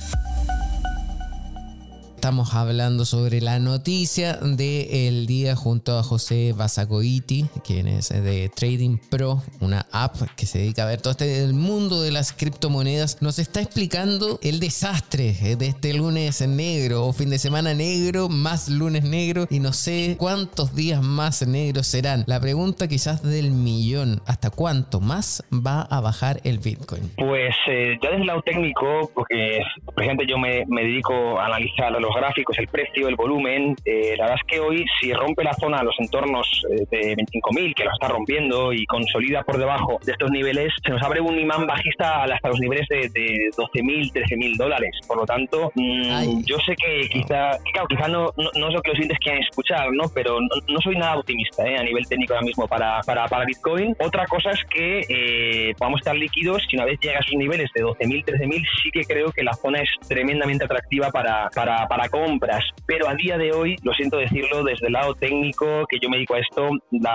Estamos hablando sobre la noticia del día junto a José Basagoiti, quien es de Trading Pro, una app que se dedica a ver todo este el mundo de las criptomonedas. Nos está explicando el desastre de este lunes negro o fin de semana negro, más lunes negro y no sé cuántos días más negros serán. La pregunta quizás del millón, ¿hasta cuánto más va a bajar el Bitcoin? Pues eh, ya desde el lado técnico, porque por yo me, me dedico a analizar los gráficos, el precio, el volumen. Eh, la verdad es que hoy, si rompe la zona, los entornos eh, de 25.000, que lo está rompiendo, y consolida por debajo de estos niveles, se nos abre un imán bajista hasta los niveles de, de 12.000, 13.000 dólares. Por lo tanto, mm, yo sé que quizá, claro, quizá no, no, es lo que los clientes quieren escuchar, ¿no? pero no, soy nada optimista ¿eh? a nivel técnico ahora mismo para, para, para Bitcoin. Otra cosa es que podamos estar líquidos si una vez llega a esos niveles de 12.000, 13.000, sí que creo que la zona es tremendamente atractiva para, para, para compras. Pero a día de hoy, lo siento decirlo desde el lado técnico, que yo me dedico a esto,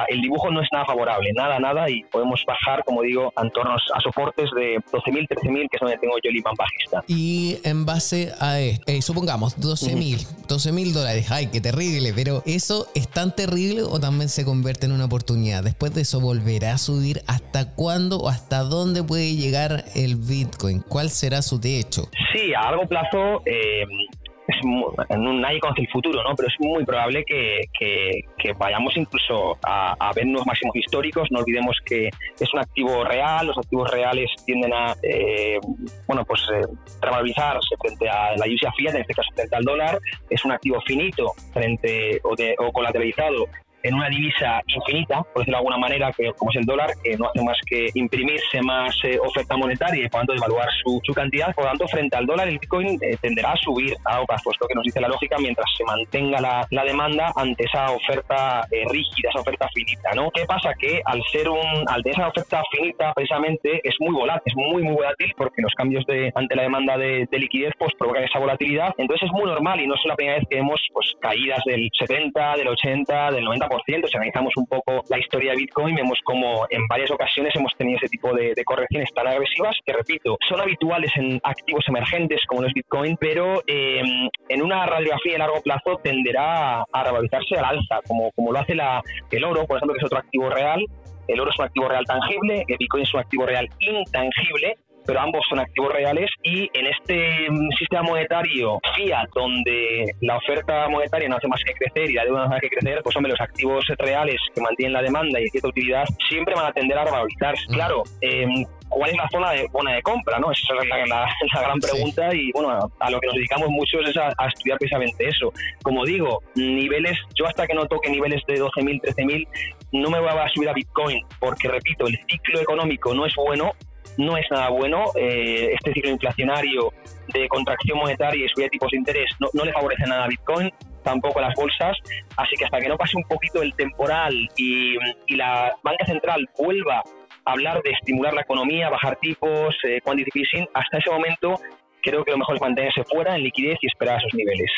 el dibujo no es nada favorable, nada, nada, y podemos bajar, como digo, a entornos a soportes de 12.000, 13.000, que es donde tengo yo el imán bajista. Y en base a esto, eh, supongamos 12.000, 12.000 dólares, ay, qué terrible, pero ¿eso es tan terrible o también se convierte en una oportunidad? Después de eso, ¿volverá a subir? ¿Hasta cuándo o hasta dónde puede llegar el Bitcoin? ¿Cuál será su techo? Sí, a largo plazo, eh, es nadie conoce el futuro, ¿no? Pero es muy probable que, que, vayamos incluso a, ver nuevos máximos históricos. No olvidemos que es un activo real, los activos reales tienden a, eh, bueno, pues eh, revalorizarse frente a la USIA fiat, en este caso frente al dólar. Es un activo finito frente o, de, o colateralizado en una divisa infinita, por decirlo de alguna manera, que, como es el dólar, que no hace más que imprimirse más eh, oferta monetaria y por tanto devaluar su, su, cantidad. Por lo tanto, frente al dólar, el Bitcoin eh, tenderá a subir a pues lo que nos dice la lógica, mientras se mantenga la, la demanda ante esa oferta eh, rígida, esa oferta finita. ¿no? ¿Qué pasa? Que al ser un, al tener esa oferta finita, precisamente es muy volátil, es muy, muy volátil porque los cambios de, ante la demanda de, liquidez pues provocan esa volatilidad. Entonces es muy normal y no es la primera vez que vemos pues, caídas del 70, del 80, del 90% si analizamos un poco la historia de Bitcoin, vemos como en varias ocasiones hemos tenido ese tipo de, correcciones tan agresivas que, repito, son habituales en activos emergentes como los Bitcoin, pero em, en una radiografía de largo plazo tenderá a, revalorizarse al alza, como, como lo hace la, el oro, por ejemplo, que es otro activo real. El oro es un activo real tangible, el Bitcoin es un activo real intangible, pero ambos son activos reales y en este mm, sistema monetario fiat donde la oferta monetaria no hace más que crecer y la deuda no hace más que crecer, pues hombre, los activos reales que mantienen la demanda y cierta utilidad siempre van a tender a revalorizarse. Claro, em, ¿cuál es la zona de, buena de compra? ¿no? Esa es la, gran pregunta y bueno, a, lo que nos dedicamos mucho es a, a, estudiar precisamente eso. Como digo, niveles, yo hasta que no toque niveles de 12.000, 13.000, no me voy a subir a Bitcoin porque, repito, el ciclo económico no es bueno no es nada bueno. Eh, este ciclo inflacionario de contracción monetaria y subida de tipos de interés no, le favorece nada a Bitcoin, tampoco a las bolsas. Así que hasta que no pase un poquito el temporal y, la banca central vuelva a hablar de estimular la economía, bajar tipos, eh, quantitative hasta ese momento creo que lo mejor es mantenerse fuera en liquidez y esperar a esos niveles.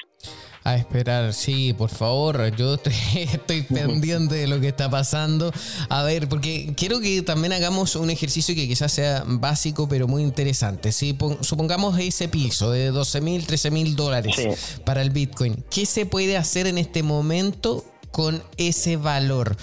A esperar, sí, por favor, yo estoy, pendiente de lo que está pasando. A ver, porque quiero que también hagamos un ejercicio que quizás sea básico, pero muy interesante. Si supongamos ese piso de 12 mil, 13 mil dólares para el Bitcoin, ¿qué se puede hacer en este momento con ese valor?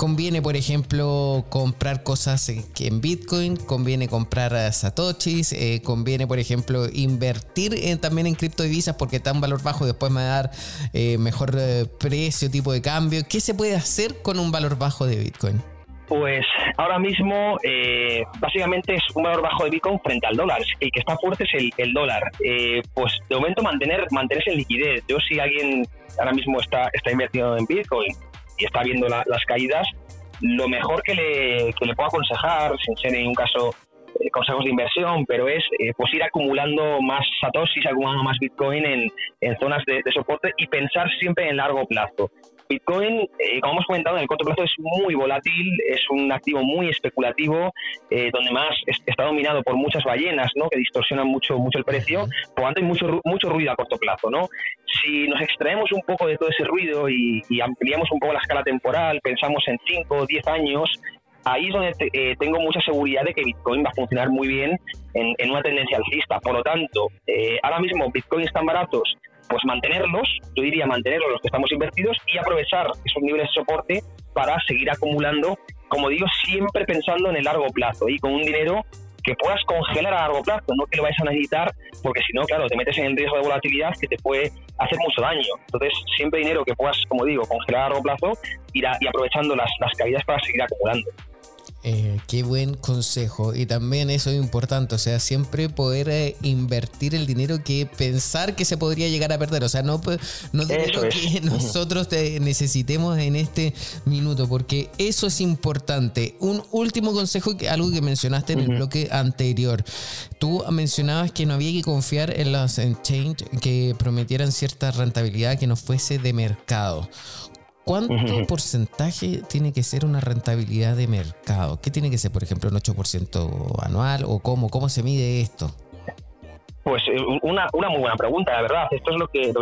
Conviene, por ejemplo, comprar cosas en Bitcoin, conviene comprar satoshis, eh, conviene, por ejemplo, invertir también en criptodivisas porque está en valor bajo y después me va a dar eh, mejor eh, precio, tipo de cambio. ¿Qué se puede hacer con un valor bajo de Bitcoin? Pues ahora mismo básicamente es un valor bajo de Bitcoin frente al dólar. El que está fuerte es el, dólar. pues de momento mantener, mantenerse en liquidez. Yo si alguien ahora mismo está, está invertido en Bitcoin y está viendo las caídas, lo mejor que le, que le puedo aconsejar, sin ser en un caso eh, consejos de inversión, pero es eh, pues ir acumulando más satoshis, acumulando más bitcoin en, en zonas de, de, soporte y pensar siempre en largo plazo. Bitcoin, eh, como hemos comentado, en el corto plazo es muy volátil, es un activo muy especulativo, eh, donde más está dominado por muchas ballenas, ¿no? Que distorsionan mucho, mucho el precio, por lo tanto hay mucho, mucho ruido a corto plazo, ¿no? Si nos extraemos un poco de todo ese ruido y, ampliamos un poco la escala temporal, pensamos en 5 o 10 años, ahí es donde eh, tengo mucha seguridad de que Bitcoin va a funcionar muy bien en, una tendencia alcista. Por lo tanto, ahora mismo Bitcoin están baratos pues mantenerlos, yo diría mantenerlos los que estamos invertidos y aprovechar esos niveles de soporte para seguir acumulando, como digo, siempre pensando en el largo plazo y con un dinero que puedas congelar a largo plazo, no que lo vayas a necesitar, porque si no, claro, te metes en riesgo de volatilidad que te puede hacer mucho daño. Entonces, siempre dinero que puedas, como digo, congelar a largo plazo y, aprovechando las caídas para seguir acumulando. Eh, qué buen consejo. Y también eso es importante, o sea, siempre poder eh, invertir el dinero que pensar que se podría llegar a perder. O sea, no, no dinero que nosotros necesitemos en este minuto, porque eso es importante. Un último consejo, algo que mencionaste en el bloque anterior. Tú mencionabas que no había que confiar en los exchange que prometieran cierta rentabilidad que no fuese de mercado. ¿Cuánto porcentaje tiene que ser una rentabilidad de mercado? ¿Qué tiene que ser, por ejemplo, un 8% anual o cómo, cómo se mide esto? Pues eh, una, una muy buena pregunta, la verdad. Esto es lo que, se,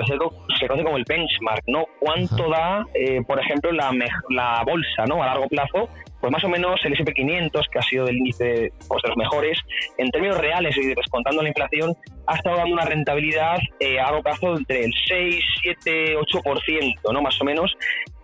conoce como el benchmark, ¿no? ¿Cuánto da, eh, por ejemplo, la, la bolsa, ¿no? A largo plazo pues más o menos el S&P 500, que ha sido el índice pues, de los mejores, en términos reales y descontando la inflación, ha estado dando una rentabilidad eh, a largo plazo entre el 6, 7, 8%, ¿no? más o menos,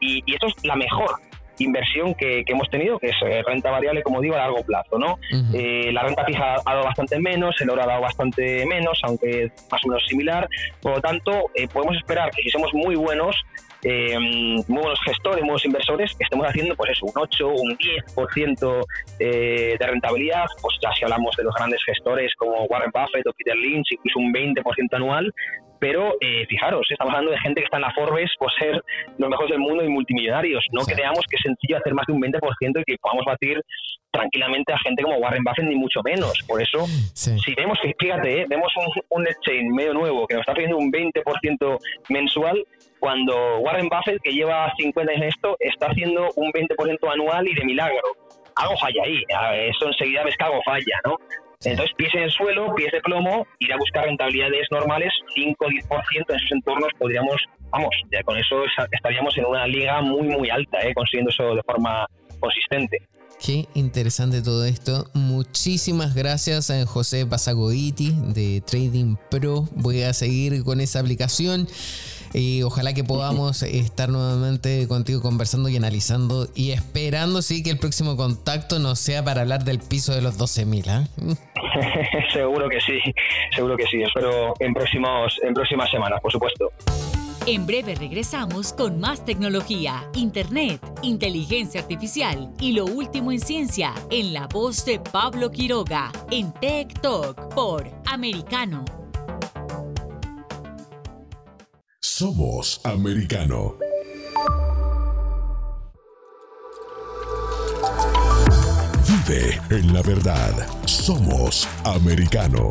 y, y esto es la mejor inversión que, hemos tenido, que es eh, renta variable, como digo, a largo plazo. ¿no? Eh, la renta fija ha dado bastante menos, el oro ha dado bastante menos, aunque más o menos similar. Por lo tanto, podemos esperar que si somos muy buenos, eh, muy buenos gestores, muy buenos inversores, estemos haciendo pues eso, un 8, un 10% eh, de rentabilidad, pues ya si hablamos de los grandes gestores como Warren Buffett o Peter Lynch, incluso un 20% anual, pero eh, fijaros, estamos hablando de gente que está en la Forbes por ser los mejores del mundo y multimillonarios. No creamos que es sencillo hacer más de un 20% y que podamos batir tranquilamente a gente como Warren Buffett, ni mucho menos. Por eso, si vemos, fíjate, eh, vemos un, un exchange medio nuevo que nos está pidiendo un 20% mensual, cuando Warren Buffett, que lleva 50 años en esto, está haciendo un 20% anual y de milagro. Algo falla ahí, eso enseguida ves que algo falla, ¿no? Entonces, pies en el suelo, pies de plomo, ir a buscar rentabilidades normales, 5 o 10% en esos entornos podríamos, vamos, ya con eso estaríamos en una liga muy, muy alta, ¿eh? consiguiendo eso de forma consistente. Qué interesante todo esto. Muchísimas gracias a José Basagoiti de Trading Pro. Voy a seguir con esa aplicación. y ojalá que podamos estar nuevamente contigo conversando y analizando y esperando sí que el próximo contacto no sea para hablar del piso de los 12.000. ¿ah? seguro que sí, seguro que sí. Espero en, próximos, en próximas semanas, por supuesto. En breve regresamos con más tecnología, internet, inteligencia artificial y lo último en ciencia en la voz de Pablo Quiroga en Tech Talk por Americano. Somos Americano. Vive en la verdad. Somos Americano.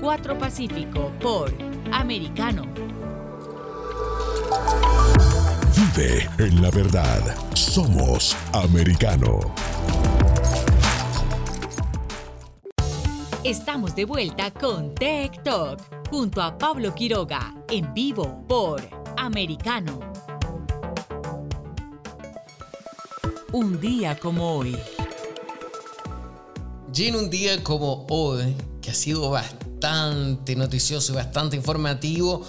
4 Pacífico por Americano. Vive en la verdad. Somos Americano. Estamos de vuelta con Tech Talk junto a Pablo Quiroga en vivo por Americano. Un día como hoy. Y en un día como hoy, que ha sido bastante bastante noticioso y bastante informativo,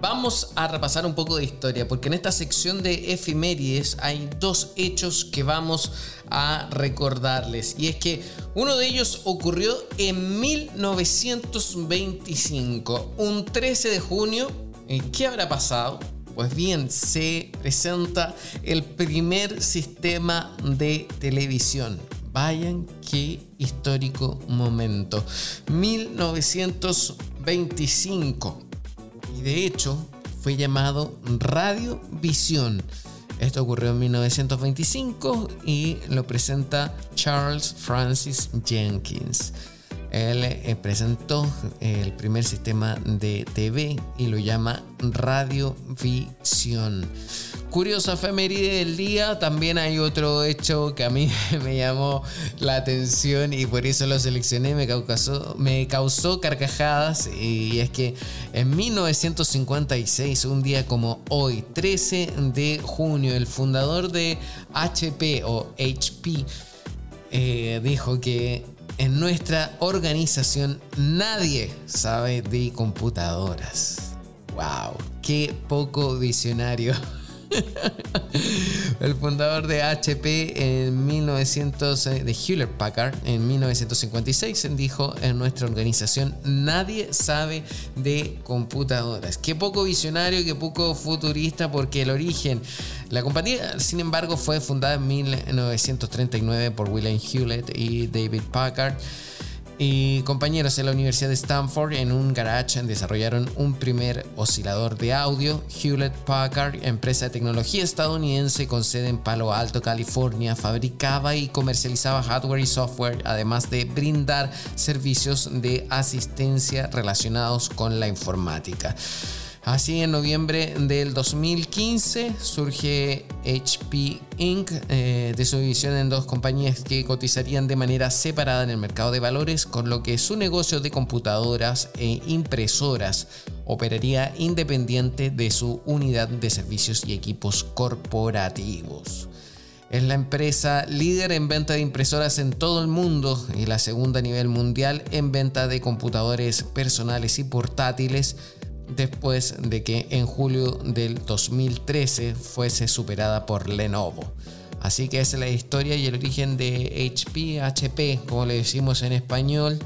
vamos a repasar un poco de historia, porque en esta sección de efemérides hay dos hechos que vamos a recordarles. Y es que uno de ellos ocurrió en 1925, un 13 de junio. ¿Qué habrá pasado? Pues bien, se presenta el primer sistema de televisión. Vayan, qué histórico momento. 1925. Y de hecho fue llamado Radiovisión. Esto ocurrió en 1925 y lo presenta Charles Francis Jenkins. Él eh, presentó el primer sistema de TV y lo llama Radiovisión. Curiosa efeméride del día, también hay otro hecho que a mí me llamó la atención y por eso lo seleccioné, me causó, me causó carcajadas y es que en 1956, un día como hoy, 13 de junio, el fundador de HP o HP eh, dijo que en nuestra organización nadie sabe de computadoras. ¡Wow! ¡Qué poco visionario! el fundador de HP en 1900, eh, de Hewlett Packard en 1956 dijo en nuestra organización nadie sabe de computadoras. Qué poco visionario, qué poco futurista porque el origen, la compañía sin embargo fue fundada en 1939 por William Hewlett y David Packard y compañeros en la Universidad de Stanford en un garage desarrollaron un primer oscilador de audio. Hewlett Packard, empresa de tecnología estadounidense con sede en Palo Alto, California, fabricaba y comercializaba hardware y software, además de brindar servicios de asistencia relacionados con la informática. Así, en noviembre del 2015 surge HP Inc. Eh, de su división en dos compañías que cotizarían de manera separada en el mercado de valores, con lo que su negocio de computadoras e impresoras operaría independiente de su unidad de servicios y equipos corporativos. Es la empresa líder en venta de impresoras en todo el mundo y la segunda a nivel mundial en venta de computadores personales y portátiles después de que en julio del 2013 fuese superada por Lenovo. Así que esa es la historia y el origen de HP, HP, como le decimos en español.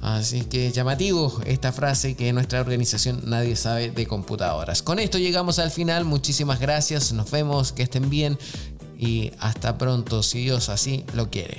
Así que llamativo esta frase que en nuestra organización nadie sabe de computadoras. Con esto llegamos al final. Muchísimas gracias. Nos vemos. Que estén bien. Y hasta pronto si Dios así lo quiere.